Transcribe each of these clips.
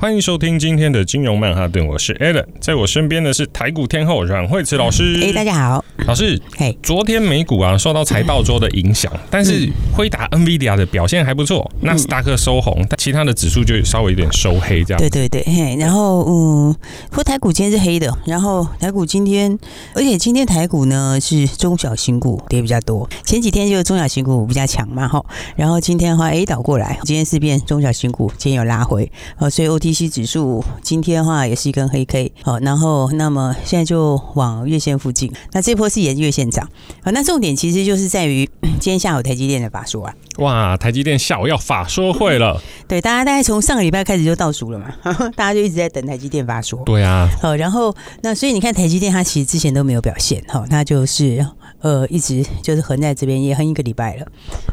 欢迎收听今天的金融曼哈顿，我是 Alan，在我身边的是台股天后阮慧慈老师。哎，大家好，老师。嘿，昨天美股啊受到财报周的影响，但是辉达 NVIDIA 的表现还不错，纳斯达克收红，但其他的指数就稍微有点收黑这样。对对对，嘿，然后嗯，说台股今天是黑的，然后台股今天，而且今天台股呢是中小型股跌比较多，前几天就是中小型股比较强嘛，哈，然后今天的话 A 倒过来，今天是变中小型股，今天有拉回，呃，所以 OT。OTC 指数今天的话也是一根黑 K，好，然后那么现在就往月线附近，那这波是沿月线涨，好，那重点其实就是在于 今天下午台积电的法说啊，哇，台积电下午要法说会了，对，大家大概从上个礼拜开始就倒数了嘛，大家就一直在等台积电法说，对啊，好，然后那所以你看台积电它其实之前都没有表现，好，那就是呃一直就是横在这边也横一个礼拜了，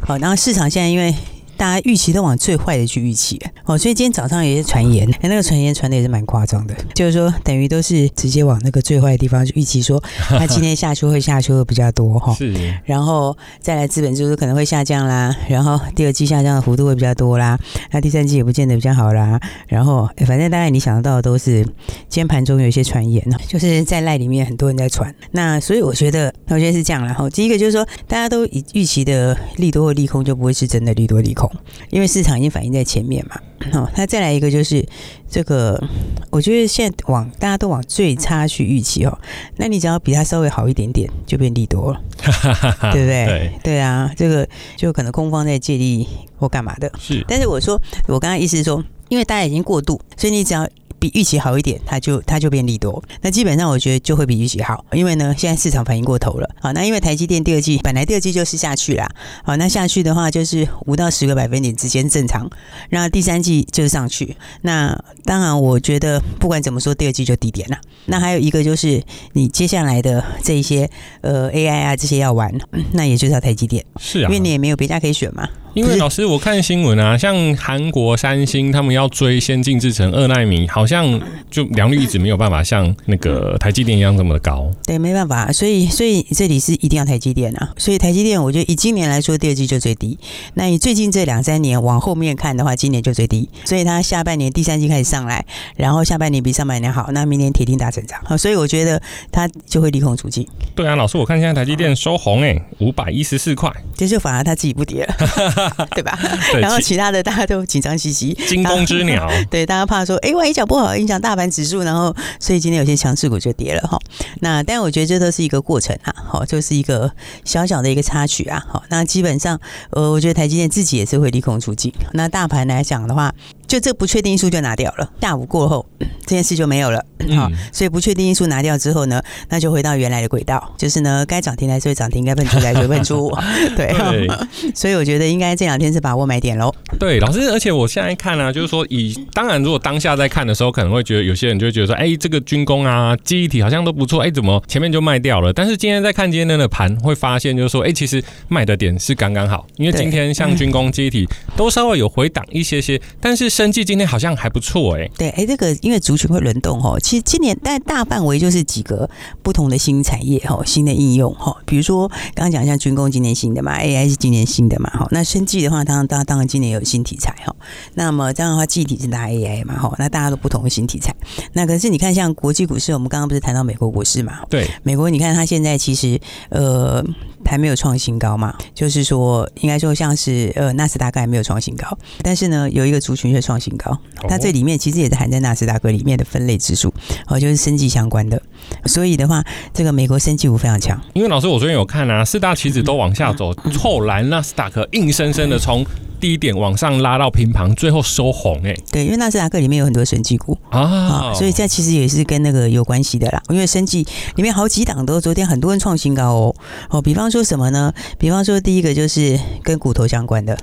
好，然后市场现在因为。大家预期都往最坏的去预期。哦，所以今天早上有些传言，那个传言传的也是蛮夸张的，就是说等于都是直接往那个最坏的地方去预期，说 他今天下修会下修的比较多哈，是，然后再来资本支出可能会下降啦，然后第二季下降的幅度会比较多啦，那第三季也不见得比较好啦，然后反正大概你想得到的都是今天盘中有一些传言呢，就是在赖里面很多人在传，那所以我觉得我觉得是这样啦，然后第一个就是说大家都以预期的利多或利空就不会是真的利多利空。因为市场已经反映在前面嘛，好，那再来一个就是这个，我觉得现在往大家都往最差去预期哦，那你只要比它稍微好一点点，就变利多了，对不对？对，对啊，这个就可能空方在借力或干嘛的，是。但是我说，我刚刚意思是说，因为大家已经过度，所以你只要。比预期好一点，它就它就变利多。那基本上我觉得就会比预期好，因为呢，现在市场反应过头了。好，那因为台积电第二季本来第二季就是下去啦。好，那下去的话就是五到十个百分点之间正常。那第三季就是上去。那当然，我觉得不管怎么说，第二季就低点了。那还有一个就是你接下来的这一些呃 AI 啊这些要玩，那也就是要台积电。是啊，因为你也没有别家可以选嘛。因为老师，我看新闻啊，像韩国三星他们要追先进制程二纳米，好像就良率一直没有办法像那个台积电一样这么的高。对，没办法，所以所以这里是一定要台积电啊。所以台积电，我觉得以今年来说，第二季就最低。那你最近这两三年往后面看的话，今年就最低。所以它下半年第三季开始上来，然后下半年比上半年好，那明年铁定大成长。好，所以我觉得它就会利空出尽。对啊，老师，我看现在台积电收红诶，五百一十四块，这就反而它自己不跌了。对吧？对，然后其他的大家都紧张兮兮，惊弓之鸟。对，大家怕说，哎，万一脚不好影响大盘指数，然后所以今天有些强势股就跌了哈。那但我觉得这都是一个过程啊，好，就是一个小小的一个插曲啊。好，那基本上，呃，我觉得台积电自己也是会利空出尽。那大盘来讲的话。就这不确定因素就拿掉了，下午过后这件事就没有了，好，所以不确定因素拿掉之后呢，那就回到原来的轨道，就是呢，该涨停还是会涨停，该喷出来就喷出，对，对所以我觉得应该这两天是把握买点喽。对，老师，而且我现在看呢、啊，就是说以当然如果当下在看的时候，可能会觉得有些人就会觉得说，哎，这个军工啊，记忆体好像都不错，哎，怎么前面就卖掉了？但是今天在看今天的盘，会发现就是说，哎，其实卖的点是刚刚好，因为今天像军工、记忆体都稍微有回档一些些，但是。生技今天好像还不错哎、欸，对，哎，这个因为族群会轮动哦，其实今年但大范围就是几个不同的新产业哈，新的应用哈，比如说刚刚讲像军工今年新的嘛，AI 是今年新的嘛，哈，那生技的话，当然当当然今年有新题材哈，那么这样的话，记忆体是拿 AI 嘛，哈，那大家都不同的新题材，那可是你看像国际股市，我们刚刚不是谈到美国股市嘛，对，美国你看它现在其实呃。还没有创新高嘛？就是说，应该说像是呃，纳斯达克还没有创新高，但是呢，有一个族群却创新高。它这里面其实也是含在纳斯达克里面的分类指数，哦，就是生技相关的。所以的话，这个美国生技股非常强。因为老师，我昨天有看啊，四大棋子都往下走，后来纳斯达克硬生生的从。低点往上拉到平盘，最后收红哎、欸。对，因为纳斯达克里面有很多生技股啊，所以这其实也是跟那个有关系的啦。因为生技里面好几档都昨天很多人创新高哦哦，比方说什么呢？比方说第一个就是跟骨头相关的，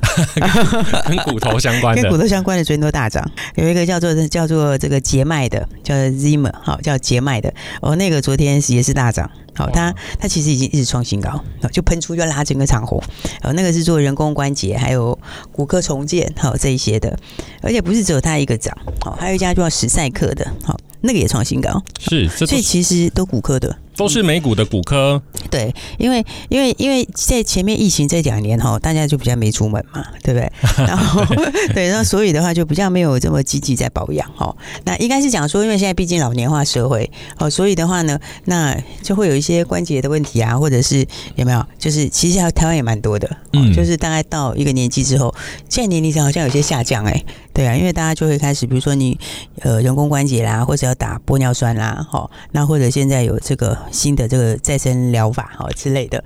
跟骨头相关的，跟骨头相关的昨天都大涨。有一个叫做叫做这个捷迈的，叫 Zimmer，好叫捷迈的哦，那个昨天也是大涨。好，它它其实已经一直创新高，就喷出就拉整个长虹，呃，那个是做人工关节还有骨科重建，好这一些的，而且不是只有它一个涨，好，还有一家叫史赛克的，好，那个也创新高，是，所以其实都骨科的。都是美股的骨科，对，因为因为因为在前面疫情这两年哈，大家就比较没出门嘛，对不对？然后对，那所以的话就比较没有这么积极在保养哈。那应该是讲说，因为现在毕竟老年化社会哦，所以的话呢，那就会有一些关节的问题啊，或者是有没有？就是其实台湾也蛮多的，嗯，就是大概到一个年纪之后，现在年龄上好像有些下降哎，对啊，因为大家就会开始，比如说你呃人工关节啦，或者要打玻尿酸啦，哈，那或者现在有这个。新的这个再生疗法哈之类的，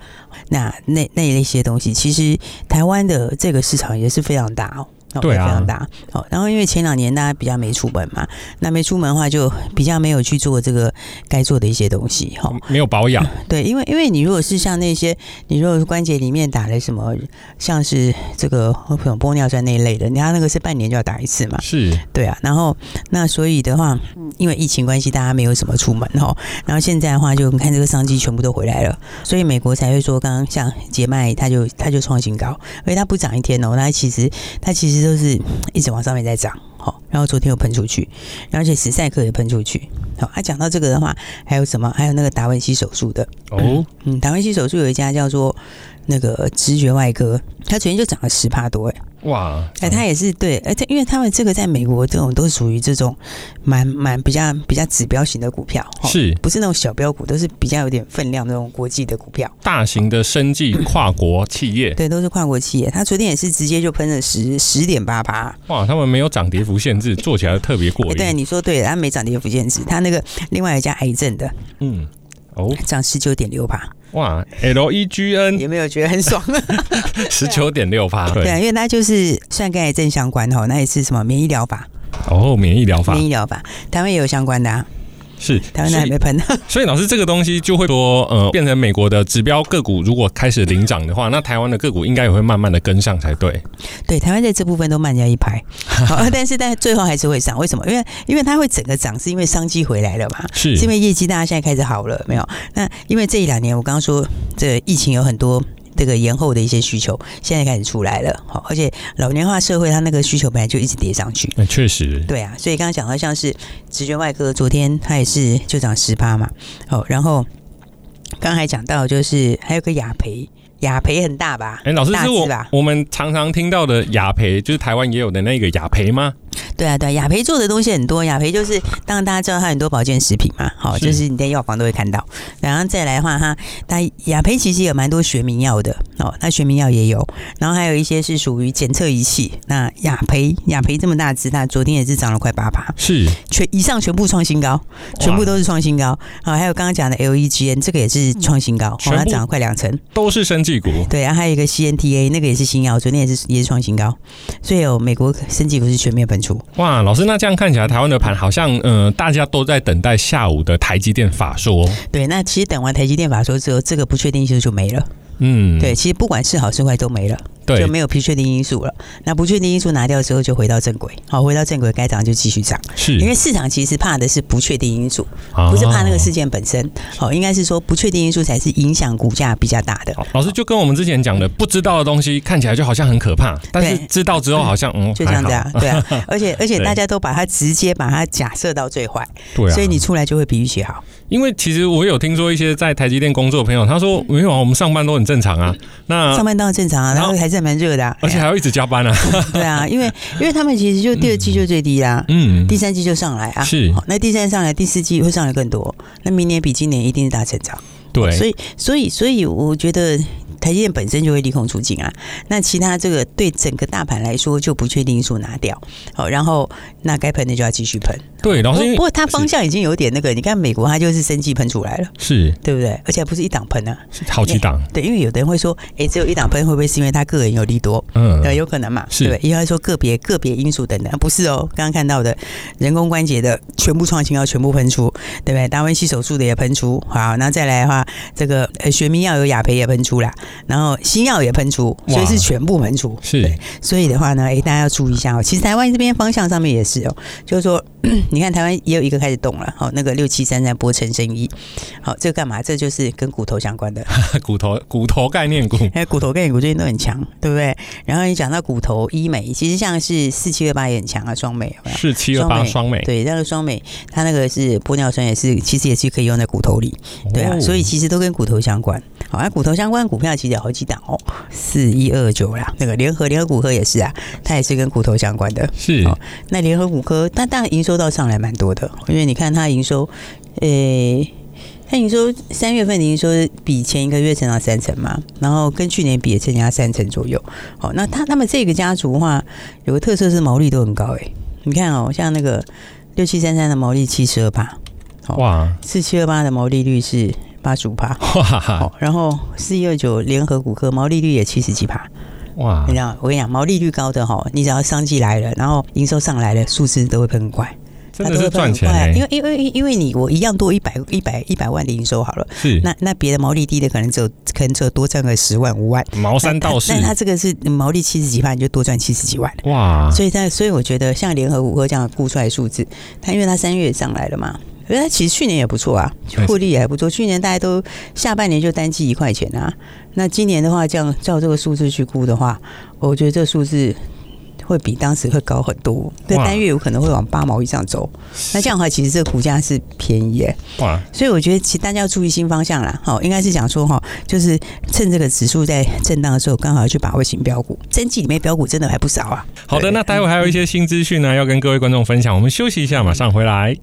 那那那一些东西，其实台湾的这个市场也是非常大哦。对啊，非常大。好，然后因为前两年大家比较没出门嘛，那没出门的话，就比较没有去做这个该做的一些东西哈。没有保养。对，因为因为你如果是像那些，你如果是关节里面打了什么，像是这个玻尿酸那一类的，你看那个是半年就要打一次嘛。是。对啊，然后那所以的话，因为疫情关系，大家没有什么出门哈。然后现在的话，就你看这个商机全部都回来了，所以美国才会说，刚刚像捷迈，它就它就创新高，而且它不涨一天哦，它其实它其实。就是一直往上面在涨，好，然后昨天又喷出去，而且史赛克也喷出去，好，他讲到这个的话，还有什么？还有那个达文西手术的哦，嗯，达文西手术有一家叫做那个直觉外科，他昨天就涨了十趴多，哎。哇！哎，他也是对，而且因为他们这个在美国这种都是属于这种蛮蛮比较比较指标型的股票，是不是那种小标股？都是比较有点分量那种国际的股票，大型的生技跨国企业，对，都是跨国企业。他昨天也是直接就喷了十十点八八，哇！他们没有涨跌幅限制，做起来特别过瘾。对，你说对，他没涨跌幅限制，他那个另外一家癌症的，嗯，哦，涨十九点六八。哇，L E G N 有没有觉得很爽？十九点六八，对啊，因为它就是算跟癌症相关哦，那也是什么免疫疗法。哦，免疫疗法，免疫疗法，台湾也有相关的啊。是台湾还没喷呢，所以老师这个东西就会说，呃，变成美国的指标个股，如果开始领涨的话，那台湾的个股应该也会慢慢的跟上才对。对，台湾在这部分都慢人家一拍，好，但是但最后还是会涨，为什么？因为因为它会整个涨，是因为商机回来了嘛，是，是因为业绩大家现在开始好了没有？那因为这一两年我刚刚说这个疫情有很多。这个延后的一些需求，现在开始出来了，好，而且老年化社会，它那个需求本来就一直叠上去，那确实，对啊，所以刚刚讲到像是直觉外科，昨天它也是就涨十八嘛，好，然后刚刚还讲到就是还有个雅培。雅培很大吧？哎、欸，老师是我我们常常听到的雅培，就是台湾也有的那个雅培吗？对啊，对，雅培做的东西很多。雅培就是，当然大家知道它很多保健食品嘛，好，就是你在药房都会看到。然后再来的话，哈，它雅培其实有蛮多学名药的哦，它学名药也有。然后还有一些是属于检测仪器。那雅培雅培这么大只，它昨天也是涨了快八八，是全以上全部创新高，全部都是创新高。好，还有刚刚讲的 LEGN 这个也是创新高，哦，它涨了快两成，都是生技股。对，然后还有一个 CNTA，那个也是新药，昨天也是也是创新高，所以有美国生技股是全面喷出。哇，老师，那这样看起来台湾的盘好像，呃，大家都在等待下午的台积电法说。对，那其实等完台积电法说之后，这个不确定性就没了。嗯，对，其实不管是好是坏都没了。对，就没有不确定因素了。那不确定因素拿掉之后，就回到正轨。好，回到正轨，该涨就继续涨。是，因为市场其实怕的是不确定因素，不是怕那个事件本身。好，应该是说不确定因素才是影响股价比较大的。老师就跟我们之前讲的，不知道的东西看起来就好像很可怕，但是知道之后好像嗯，就这样子啊，对啊。而且而且大家都把它直接把它假设到最坏，对，所以你出来就会比预期好。因为其实我有听说一些在台积电工作的朋友，他说没有啊，我们上班都很正常啊。那上班当然正常啊，然后还是蛮热的，而且。还要一直加班啊？对啊，因为因为他们其实就第二季就最低啦，嗯，第三季就上来啊，是，那第三上来，第四季会上来更多，那明年比今年一定是大成长，对，所以所以所以我觉得。台积电本身就会利空出尽啊，那其他这个对整个大盘来说就不确定因素拿掉，好，然后那该喷的就要继续喷。对，然后不过它方向已经有点那个，你看美国它就是生技喷出来了，是对不对？而且还不是一档喷啊，是好几档。对，因为有的人会说，哎，只有一档喷会不会是因为他个人有利多？嗯，对，有可能嘛，是对不对？因为说个别个别因素等等，不是哦。刚刚看到的人工关节的全部创新要全部喷出，对不对？达文西手术的也喷出，好，那再来的话，这个呃学名药有雅培也喷出了，然后新药也喷出，所以是全部喷出。是，所以的话呢，哎，大家要注意一下哦。其实台湾这边方向上面也是哦，就是说。你看台湾也有一个开始动了，好，那个六七三三波陈生一，好，这个干嘛？这就是跟骨头相关的，骨头骨头概念股，哎，骨头概念股最近都很强，对不对？然后你讲到骨头医美，其实像是四七二八也很强啊，双美？四七二八双美，对，那个双美，它那个是玻尿酸，也是其实也是可以用在骨头里，对啊，哦、所以其实都跟骨头相关。好，那骨头相关股票其实有好几档哦，四一二九啦，那个联合联合骨科也是啊，它也是跟骨头相关的。是，那联合骨科，但当然营收到上来蛮多的，因为你看它营收，诶、欸，它营收三月份的营收比前一个月增长三成嘛，然后跟去年比也增加三成左右。好，那它他们这个家族的话，有个特色是毛利都很高诶，你看哦，像那个六七三三的毛利七十二趴，哇，四七二八的毛利率是。八十五趴，哇！然后四一二九联合骨科毛利率也七十几趴，哇！你知道，我跟你讲，毛利率高的哈，你只要商机来了，然后营收上来了，数字都会喷快，它都是赚钱欸。因为因为因为你我一样多一百一百一百万的营收好了，是那那别的毛利低的可能只有可能只有多赚个十万五万，毛三到四，但他这个是毛利七十几万，你就多赚七十几万，哇！所以在所以我觉得像联合五哥这样估出来的数字，它因为它三月上来了嘛。因为它其实去年也不错啊，获利也还不错。去年大家都下半年就单季一块钱啊，那今年的话，这样照这个数字去估的话，我觉得这数字会比当时会高很多。对，单月有可能会往八毛以上走。那这样的话，其实这个股价是便宜耶。哇！所以我觉得其实大家要注意新方向啦。好，应该是讲说哈，就是趁这个指数在震荡的时候，刚好要去把握新标股。真季里面标股真的还不少啊。好的，那待会还有一些新资讯呢，要跟各位观众分享。我们休息一下，马上回来。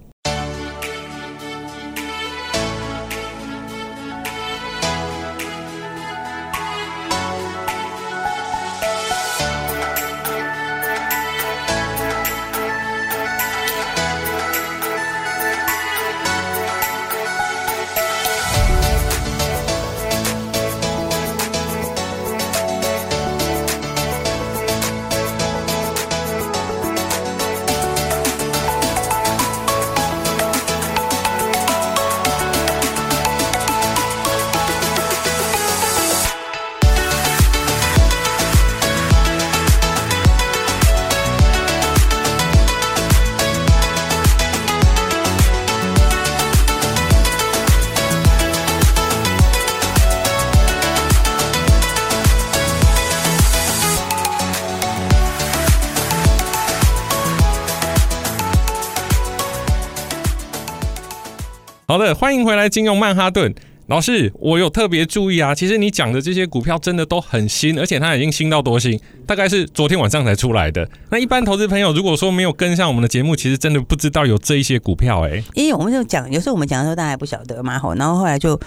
好的，欢迎回来，金融曼哈顿。老师，我有特别注意啊，其实你讲的这些股票真的都很新，而且它已经新到多新，大概是昨天晚上才出来的。那一般投资朋友如果说没有跟上我们的节目，其实真的不知道有这一些股票哎、欸。因为我们就讲，有时候我们讲的时候大家还不晓得嘛，吼，然后后来就，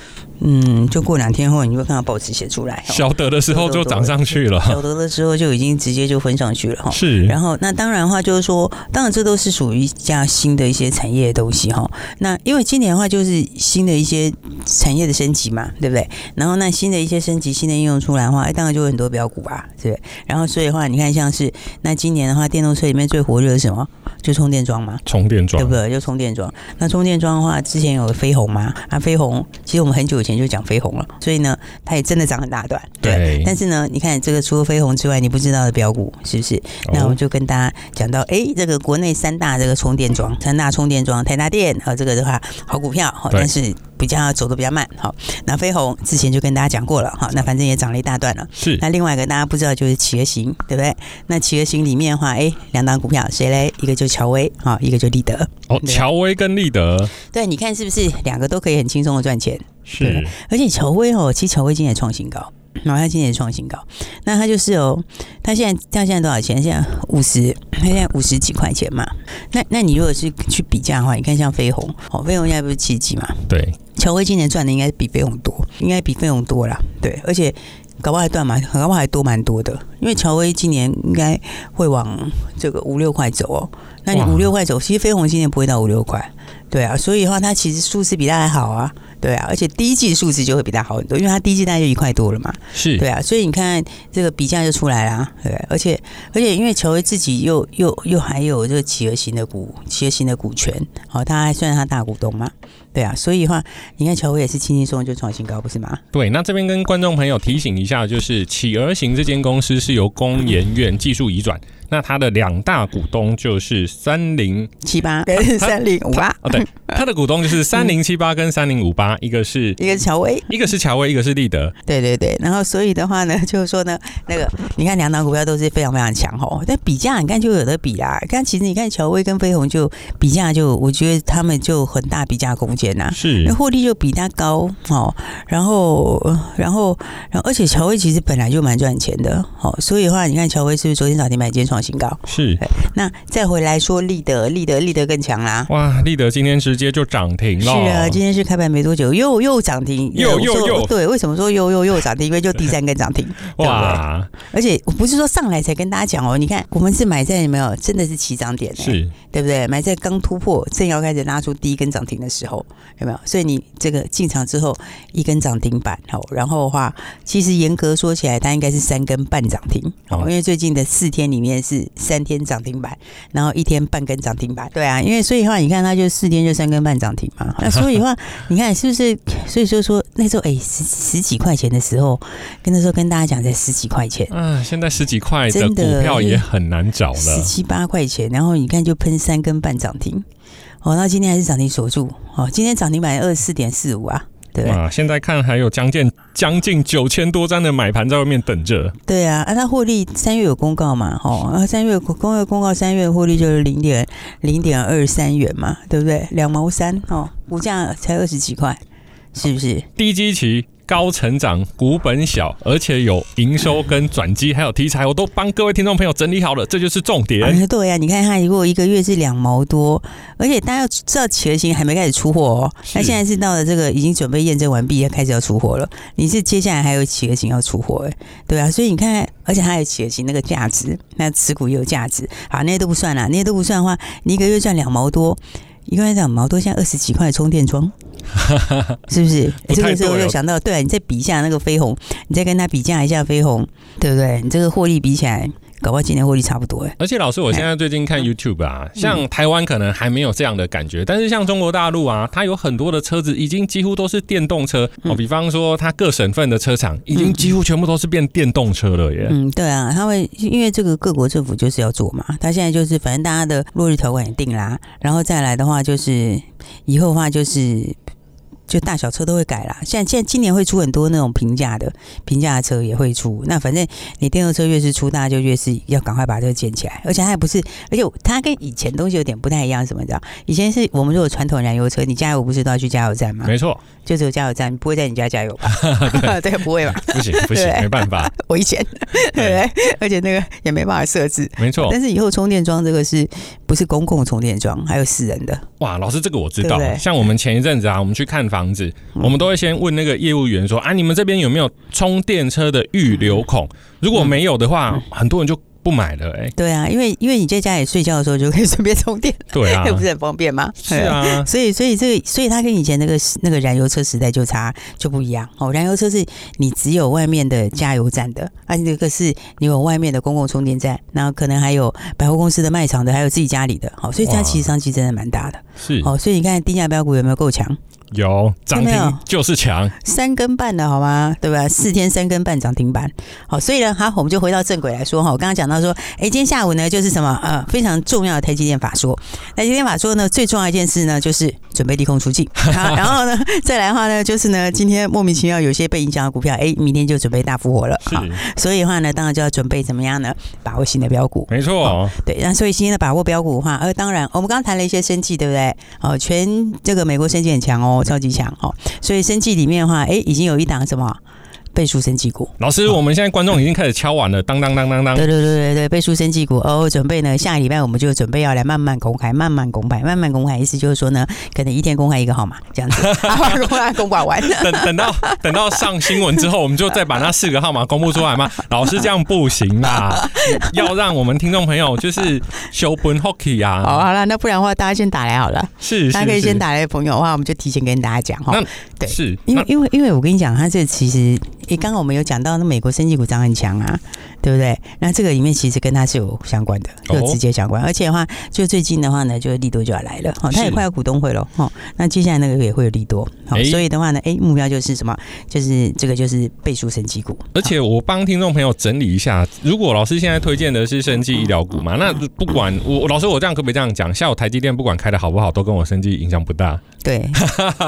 嗯，就过两天后，你就会看到报纸写出来，晓得的时候就涨上去了，晓得的时候就已经直接就分上去了哈。是，然后那当然的话就是说，当然这都是属于一家新的一些产业的东西哈。那因为今年的话就是新的一些产业的升级嘛。对不对？然后那新的一些升级、新的应用出来的话，哎，当然就有很多标股啊，对不对？然后所以的话，你看像是那今年的话，电动车里面最火热的是什么？就充电桩嘛，充电桩，对不对？就充电桩。那充电桩的话，之前有飞鸿嘛？啊，飞鸿，其实我们很久以前就讲飞鸿了，所以呢，它也真的涨很大段。对。对但是呢，你看这个除了飞鸿之外，你不知道的标股是不是？那我们就跟大家讲到，哎，这个国内三大这个充电桩，三大充电桩，台达电和这个的话，好股票，好，但是。比较走的比较慢，好，那飞鸿之前就跟大家讲过了，好，那反正也涨了一大段了。是，那另外一个大家不知道就是企鹅型，对不对？那企鹅型里面的话，哎，两档股票谁嘞？一个就乔威，好，一个就立德。哦，乔威跟立德，对，你看是不是两个都可以很轻松的赚钱？是，而且乔威哦，其实乔威今天也创新高。然后他今年创新高，那他就是哦，他现在他现在多少钱？现在五十，他现在五十几块钱嘛。那那你如果是去比价的话，你看像飞鸿，哦，飞鸿现在不是七几嘛？对，乔威今年赚的应该比飞鸿多，应该比飞鸿多啦。对，而且搞不好还断嘛，搞不好还多蛮多的。因为乔威今年应该会往这个五六块走哦。那你五六块走，其实飞鸿今年不会到五六块。对啊，所以的话，它其实数字比它还好啊。对啊，而且第一季的数字就会比它好很多，因为它第一季大概就一块多了嘛。是，对啊，所以你看这个比价就出来了，对，而且而且因为乔威自己又又又还有这个企鹅型的股企鹅型的股权，好，他还算是他大股东嘛。对啊，所以的话，你看乔威也是轻轻松松就创新高，不是吗？对，那这边跟观众朋友提醒一下，就是企鹅型这间公司是由工研院技术移转。那它的两大股东就是三零七八 跟三零五八。哦，对，它的股东就是三零七八跟三零五八，一个是 一个是乔威，一个是乔威，一个是立德。对对对，然后所以的话呢，就是说呢，那个你看两档股票都是非常非常强哦，但比价你看就有的比啦。但其实你看乔威跟飞鸿就比价就，我觉得他们就很大比价空间呐，是，那获利就比它高哦。然后然后然后而且乔威其实本来就蛮赚钱的哦，所以的话你看乔威是不是昨天涨停板，今天创新高？是。那再回来说立德，立德立德更强啦！哇，立德今天直接就涨停了。是啊，今天是开盘没多久，又又涨停，又又又对，为什么说又又又涨停？因为就第三根涨停。哇！而且我不是说上来才跟大家讲哦，你看我们是买在有没有？真的是起涨点，是，对不对？买在刚突破，正要开始拉出第一根涨停的时候，有没有？所以你这个进场之后一根涨停板哦，然后的话，其实严格说起来，它应该是三根半涨停哦，因为最近的四天里面是三天涨停板，然后一天半根涨停板。对啊，因为所以的话，你看它就四天就三根半涨停嘛。那所以的话，你看是不是？所以说说那时候哎十十几块钱的时候，跟那时候跟大家讲在十几块钱，嗯，现在十几块的股票也很难找了，十七八块钱，然后你看就喷三根半涨停，哦，那今天还是涨停锁住，哦，今天涨停板二十四点四五啊。对啊，现在看还有将近将近九千多张的买盘在外面等着。对啊，啊，它获利三月有公告嘛？哦，啊，三月公月公告三月获利就是零点零点二三元嘛，对不对？两毛三哦，股价才二十几块，是不是？低基期。高成长，股本小，而且有营收跟转机，还有题材，我都帮各位听众朋友整理好了，这就是重点。啊对呀、啊，你看它如果一个月是两毛多，而且大家要知道企鹅型还没开始出货哦，那现在是到了这个已经准备验证完毕，要开始要出货了。你是接下来还有企鹅型要出货哎，对啊，所以你看，而且还有企鹅型那个价值，那持股也有价值，好，那些都不算了，那些都不算的话，你一个月赚两毛多，一个月两毛多，现在二十几块充电桩。是不是？这个时候又想到，对啊，你再比一下那个飞鸿，你再跟他比价一下飞鸿，对不对？你这个获利比起来，搞不好今年获利差不多哎。而且老师，我现在最近看 YouTube 啊，像台湾可能还没有这样的感觉，但是像中国大陆啊，它有很多的车子已经几乎都是电动车哦。比方说，它各省份的车厂已经几乎全部都是变电动车了耶。嗯，对啊，他会因为这个各国政府就是要做嘛，他现在就是反正大家的落日条款也定啦，然后再来的话就是以后的话就是。就大小车都会改啦，现在现在今年会出很多那种平价的平价的车也会出。那反正你电动车越是出，大家就越是要赶快把这个建起来。而且它也不是，而且它跟以前东西有点不太一样，什么的？以前是我们如果传统燃油车，你加油不是都要去加油站吗？没错，就只有加油站，不会在你家加油吧？对，对，不会吧？不行不行，没办法，危险，对不对？而且那个也没办法设置，没错。但是以后充电桩这个是不是公共充电桩？还有私人的？哇，老师这个我知道。像我们前一阵子啊，我们去看房子，嗯、我们。都会先问那个业务员说啊，你们这边有没有充电车的预留孔？如果没有的话，很多人就不买了。哎，对啊，因为因为你在家里睡觉的时候就可以顺便充电，对啊，这 不是很方便吗？是啊，所以所以这个所以它跟以前那个那个燃油车时代就差就不一样哦。燃油车是你只有外面的加油站的，啊，那个是你有外面的公共充电站，然后可能还有百货公司的卖场的，还有自己家里的。好，所以它其实商机真的蛮大的。是哦，所以你看低价标股有没有够强？有涨停就是强，三根半的好吗？对吧？四天三根半涨停板，好，所以呢，好，我们就回到正轨来说哈。我刚刚讲到说，哎，今天下午呢，就是什么呃，非常重要的台积电法说。台积电法说呢，最重要一件事呢，就是准备利空出尽。好，然后呢，再来的话呢，就是呢，今天莫名其妙有些被影响的股票，哎，明天就准备大复活了。好，所以的话呢，当然就要准备怎么样呢？把握新的标股。没错，对，那所以今天的把握标股的话，呃，当然我们刚刚谈了一些生技，对不对？哦，全这个美国生技很强哦。超级强哦，所以生计里面的话，哎，已经有一档什么？倍数生技股，老师，我们现在观众已经开始敲碗了，当当当当当。对对对对对，倍数生技股哦，准备呢，下个礼拜我们就准备要来慢慢公开，慢慢公开，慢慢公开，意思就是说呢，可能一天公开一个号码这样子，公开公挂完。等等到等到上新闻之后，我们就再把那四个号码公布出来嘛？老师这样不行啦，要让我们听众朋友就是修本 hockey 啊。好，好了，那不然的话，大家先打来好了。是，大家可以先打来的朋友的话，我们就提前跟大家讲哈。对，是，因为因为因为我跟你讲，他这其实。诶，刚刚我们有讲到，那美国生技股涨很强啊，对不对？那这个里面其实跟它是有相关的，有直接相关。哦、而且的话，就最近的话呢，就利多就要来了，哈，它也快要股东会了，哈。那接下来那个也会有利多，好，所以的话呢，诶，目标就是什么？就是这个就是倍数生技股。而且我帮听众朋友整理一下，如果老师现在推荐的是生技医疗股嘛，那不管我老师我这样可不可以这样讲？下午台积电不管开的好不好，都跟我生技影响不大。对，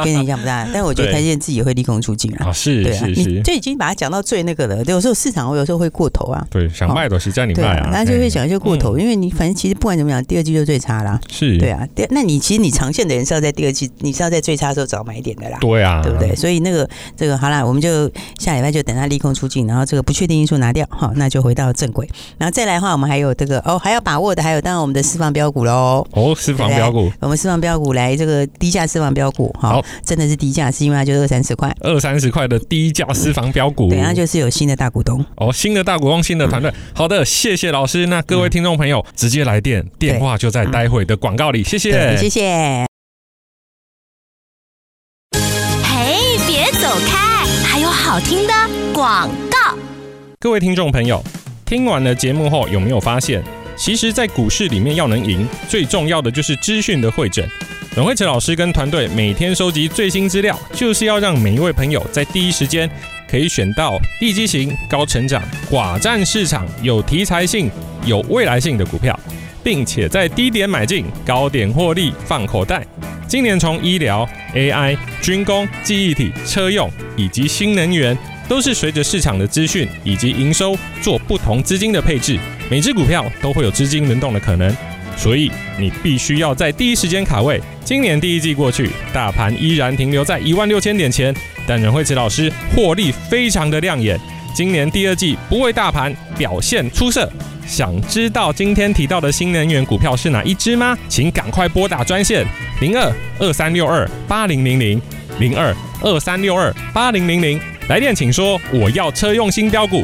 跟你影响不大。但我觉得台积电自己也会利空出尽啊。是对啊，是是，就已经把它讲到最那个了。有时候市场我有时候会过头啊。对，想卖的是叫你卖啊，那就会讲一些过头，因为你反正其实不管怎么讲，第二季就最差啦。是，对啊。第那你其实你长线的人是要在第二季，你是要在最差的时候找买点的啦。对啊，对不对？所以那个这个好啦，我们就下礼拜就等它利空出尽，然后这个不确定因素拿掉，好，那就回到正轨。然后再来的话，我们还有这个哦，还要把握的还有当然我们的私房标股喽。哦，私房标股，我们私房标股来这个低价私房标股，好，真的是低价，是因为它就二三十块，二三十块的低价私房标股，等下就是有新的大股东哦，新的大股东，新的团队。好的，谢谢老师。那各位听众朋友，直接来电，电话就在待会的广告里。谢谢，谢谢。嘿，别走开，还有好听的广告。各位听众朋友，听完了节目后，有没有发现，其实，在股市里面要能赢，最重要的就是资讯的会诊。阮慧慈老师跟团队每天收集最新资料，就是要让每一位朋友在第一时间可以选到地基型、高成长、寡占市场、有题材性、有未来性的股票，并且在低点买进，高点获利放口袋。今年从医疗、AI、军工、记忆体、车用以及新能源，都是随着市场的资讯以及营收做不同资金的配置，每只股票都会有资金轮动的可能。所以你必须要在第一时间卡位。今年第一季过去，大盘依然停留在一万六千点前，但任慧慈老师获利非常的亮眼。今年第二季不为大盘表现出色。想知道今天提到的新能源股票是哪一支吗？请赶快拨打专线零二二三六二八零零零零二二三六二八零零零，来电请说我要车用新标股。